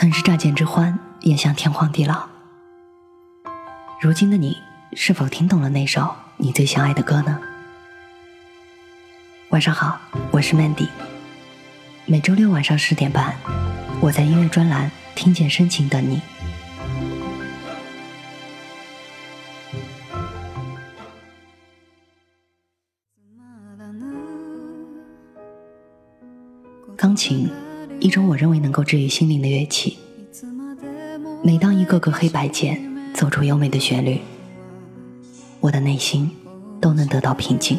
曾是乍见之欢，也像天荒地老。如今的你，是否听懂了那首你最想爱的歌呢？晚上好，我是 Mandy。每周六晚上十点半，我在音乐专栏听见深情的你。一种我认为能够治愈心灵的乐器。每当一个个黑白键奏出优美的旋律，我的内心都能得到平静。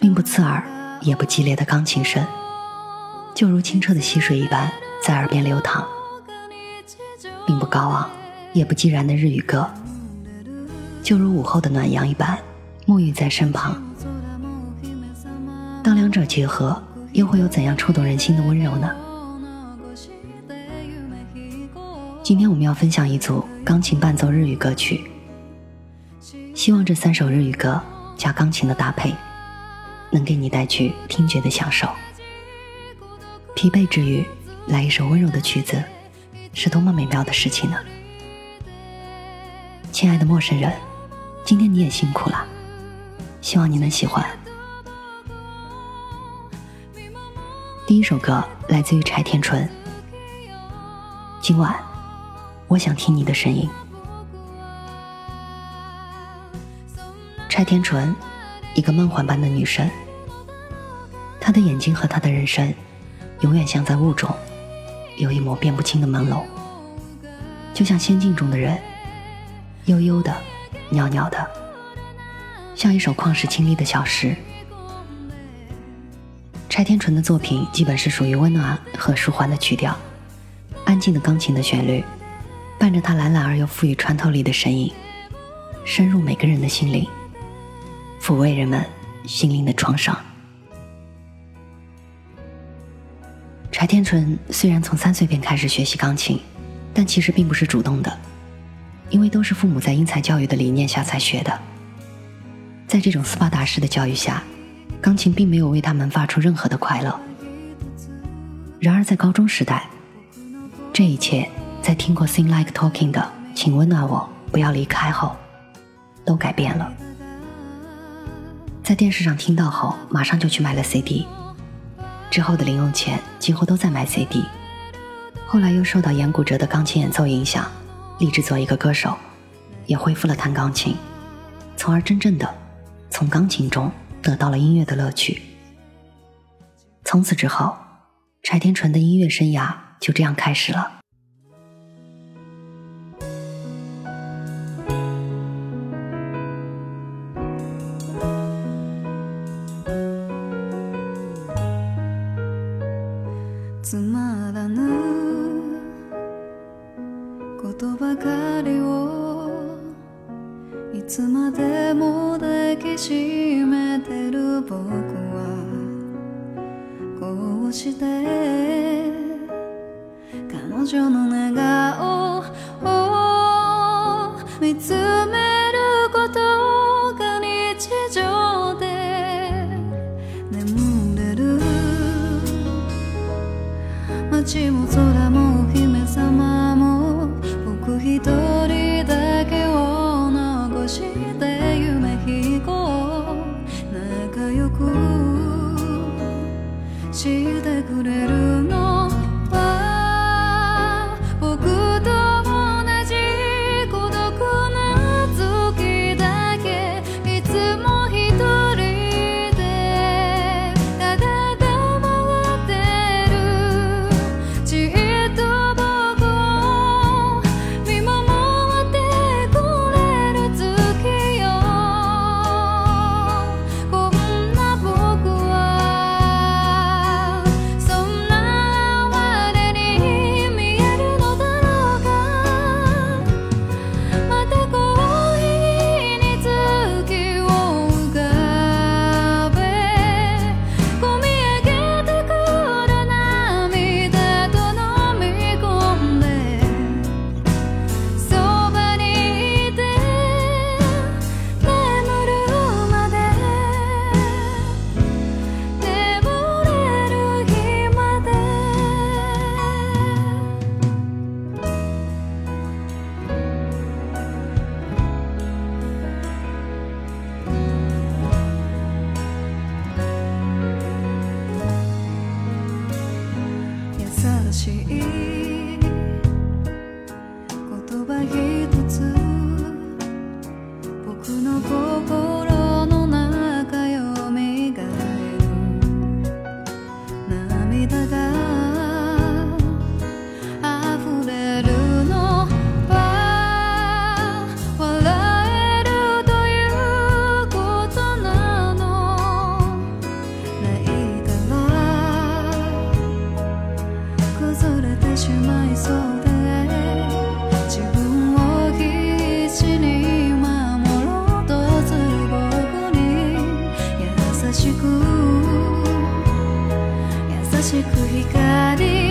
并不刺耳，也不激烈的钢琴声，就如清澈的溪水一般在耳边流淌；并不高昂，也不寂然的日语歌，就如午后的暖阳一般沐浴在身旁。当两者结合，又会有怎样触动人心的温柔呢？今天我们要分享一组钢琴伴奏日语歌曲，希望这三首日语歌加钢琴的搭配，能给你带去听觉的享受。疲惫之余，来一首温柔的曲子，是多么美妙的事情呢？亲爱的陌生人，今天你也辛苦了，希望你能喜欢。第一首歌来自于柴田纯。今晚，我想听你的声音。柴田纯，一个梦幻般的女神。她的眼睛和她的人生，永远像在雾中，有一抹辨不清的朦胧，就像仙境中的人，悠悠的，袅袅的，像一首旷世清丽的小诗。柴田纯的作品基本是属于温暖和舒缓的曲调，安静的钢琴的旋律，伴着他懒懒而又富于穿透力的声音，深入每个人的心灵，抚慰人们心灵的创伤。柴田纯虽然从三岁便开始学习钢琴，但其实并不是主动的，因为都是父母在因材教育的理念下才学的。在这种斯巴达式的教育下。钢琴并没有为他们发出任何的快乐。然而，在高中时代，这一切在听过《Sing Like Talking》的“请温暖我，不要离开”后，都改变了。在电视上听到后，马上就去买了 CD。之后的零用钱几乎都在买 CD。后来又受到严骨哲的钢琴演奏影响，立志做一个歌手，也恢复了弹钢琴，从而真正的从钢琴中。得到了音乐的乐趣。从此之后，柴天纯的音乐生涯就这样开始了。街も空もお姫様も僕一人だけを残して夢飛行仲良くしてくれる情一しく光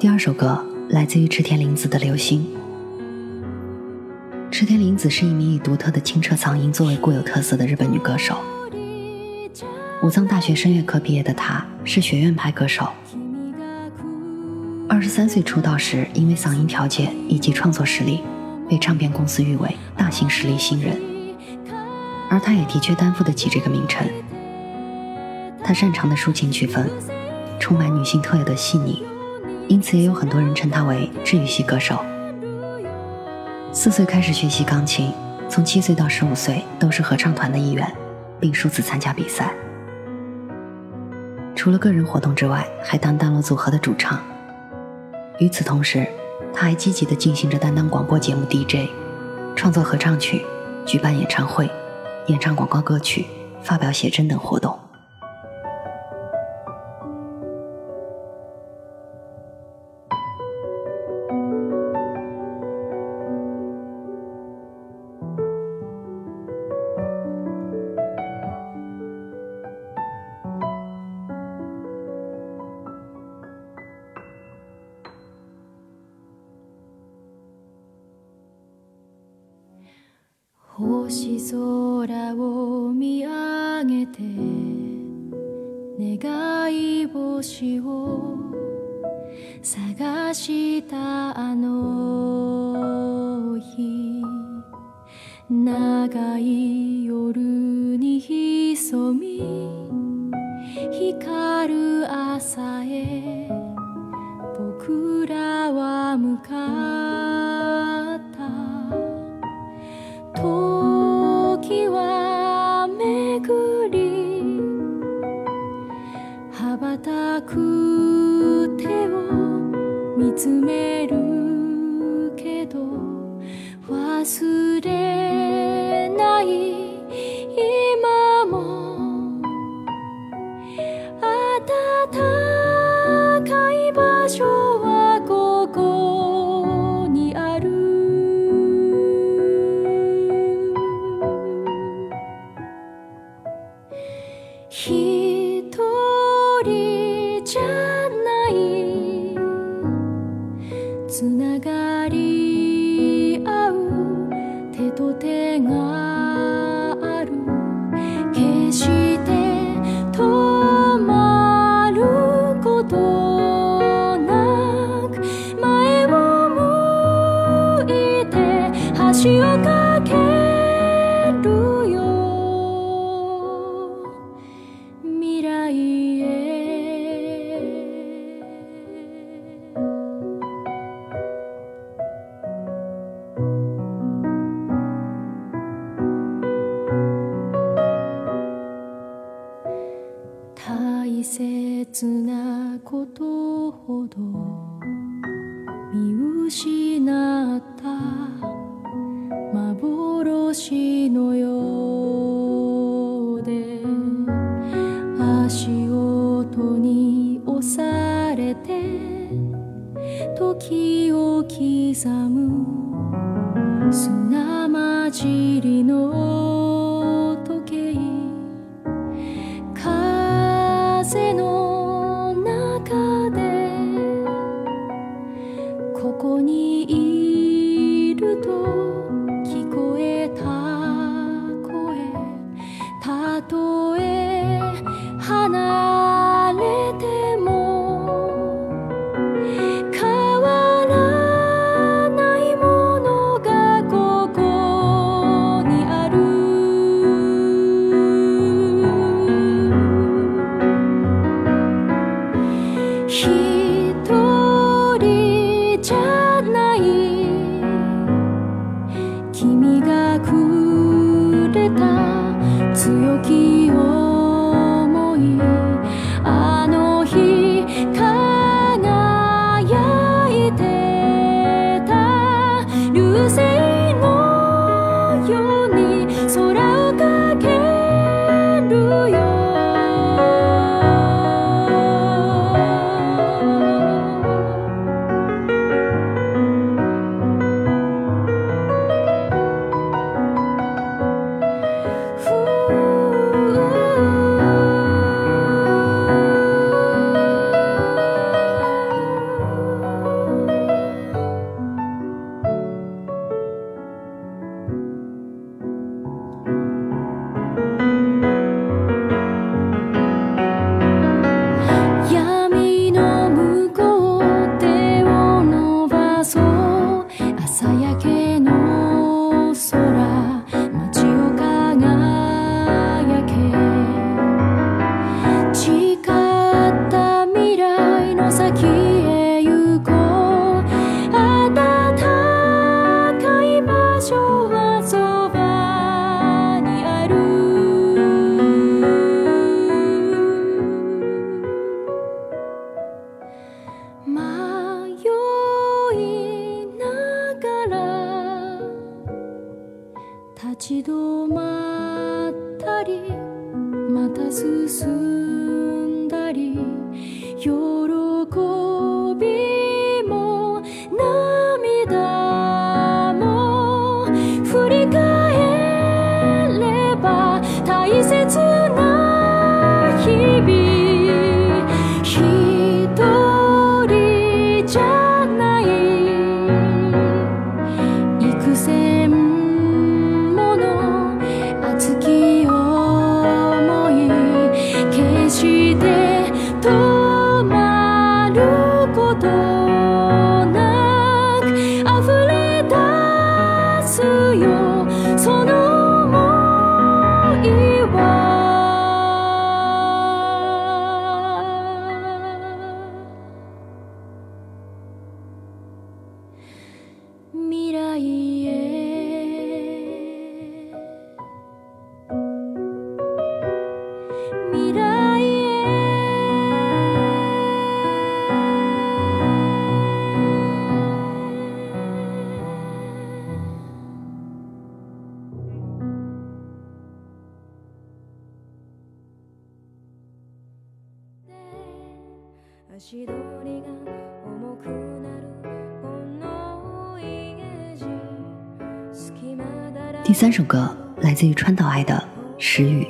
第二首歌来自于池田玲子的《流星》。池田玲子是一名以独特的清澈嗓音作为固有特色的日本女歌手。武藏大学声乐科毕业的她，是学院派歌手。二十三岁出道时，因为嗓音条件以及创作实力，被唱片公司誉为大型实力新人。而她也的确担负得起这个名称。她擅长的抒情曲风。充满女性特有的细腻，因此也有很多人称他为治愈系歌手。四岁开始学习钢琴，从七岁到十五岁都是合唱团的一员，并数次参加比赛。除了个人活动之外，还担当了组合的主唱。与此同时，他还积极地进行着担当广播节目 DJ，创作合唱曲，举办演唱会，演唱广告歌曲，发表写真等活动。願い星を探したあの日長い夜に潜み光る朝へ僕らは向かった。く手を見つめるけど忘れないまた進んだり喜三首歌来自于川岛爱的《时雨》。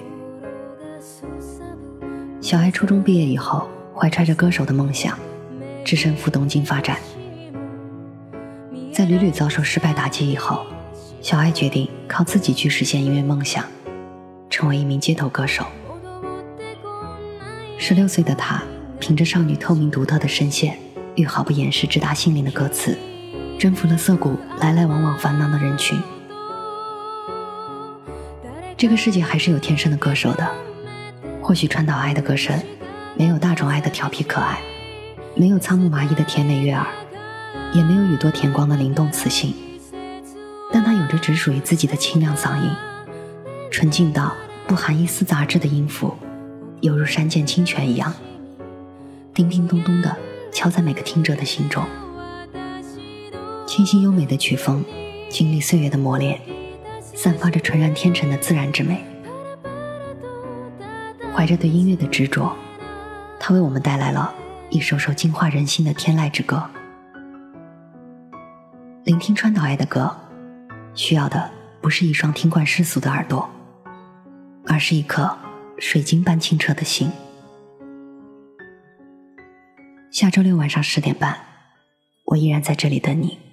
小爱初中毕业以后，怀揣着歌手的梦想，只身赴东京发展。在屡屡遭受失败打击以后，小爱决定靠自己去实现音乐梦想，成为一名街头歌手。十六岁的她。凭着少女透明独特的声线与毫不掩饰直达心灵的歌词，征服了涩谷来来往往繁忙的人群。这个世界还是有天生的歌手的，或许川岛爱的歌声没有大众爱的调皮可爱，没有仓木麻衣的甜美悦耳，也没有宇多田光的灵动磁性，但它有着只属于自己的清亮嗓音，纯净到不含一丝杂质的音符，犹如山涧清泉一样。叮叮咚咚的敲在每个听者的心中，清新优美的曲风，经历岁月的磨练，散发着纯然天成的自然之美。怀着对音乐的执着，他为我们带来了一首首净化人心的天籁之歌。聆听川岛爱的歌，需要的不是一双听惯世俗的耳朵，而是一颗水晶般清澈的心。下周六晚上十点半，我依然在这里等你。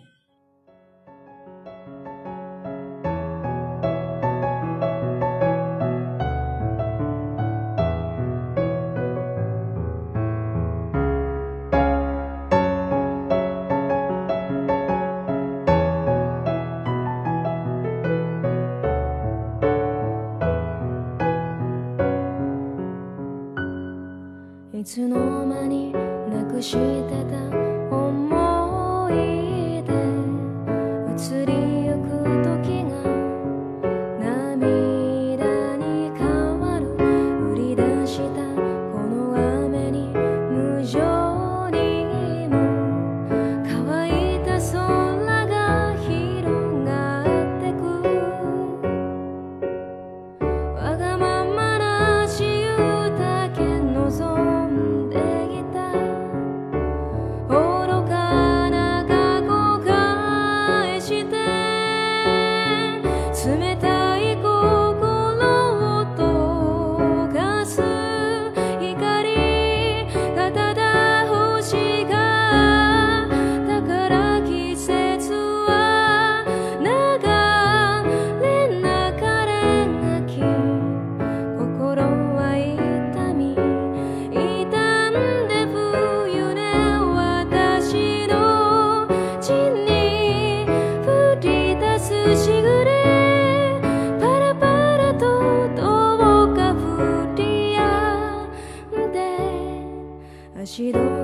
つの間になくしてた。思い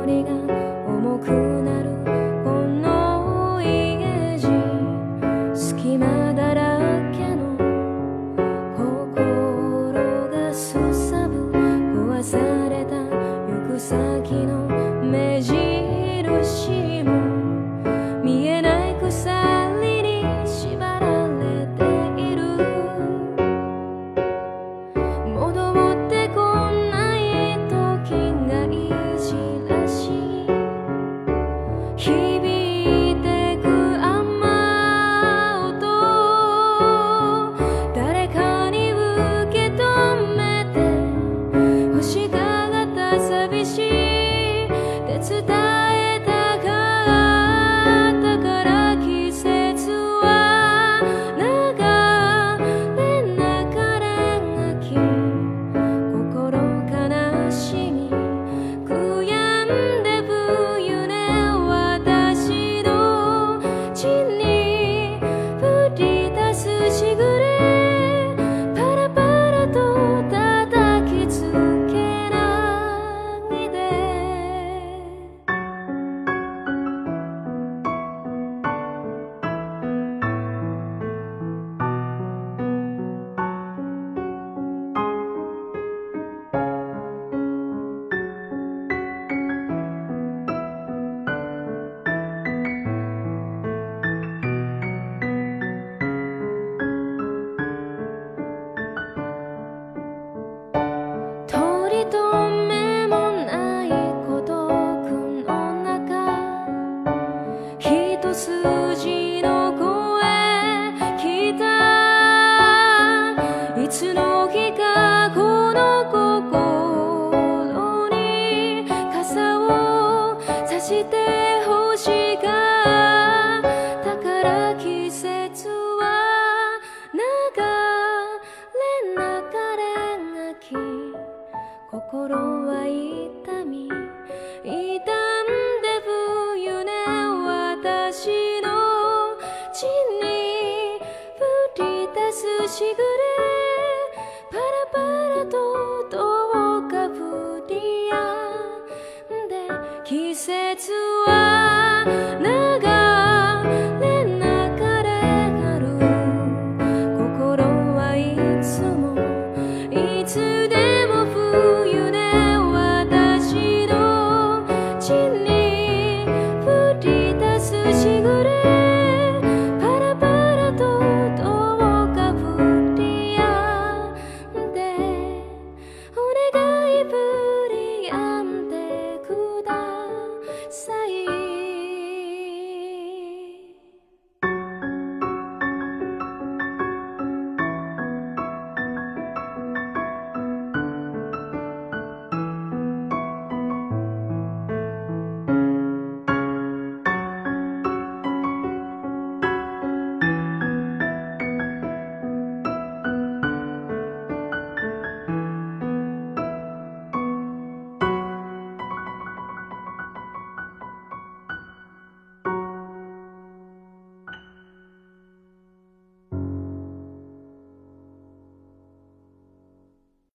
心は痛み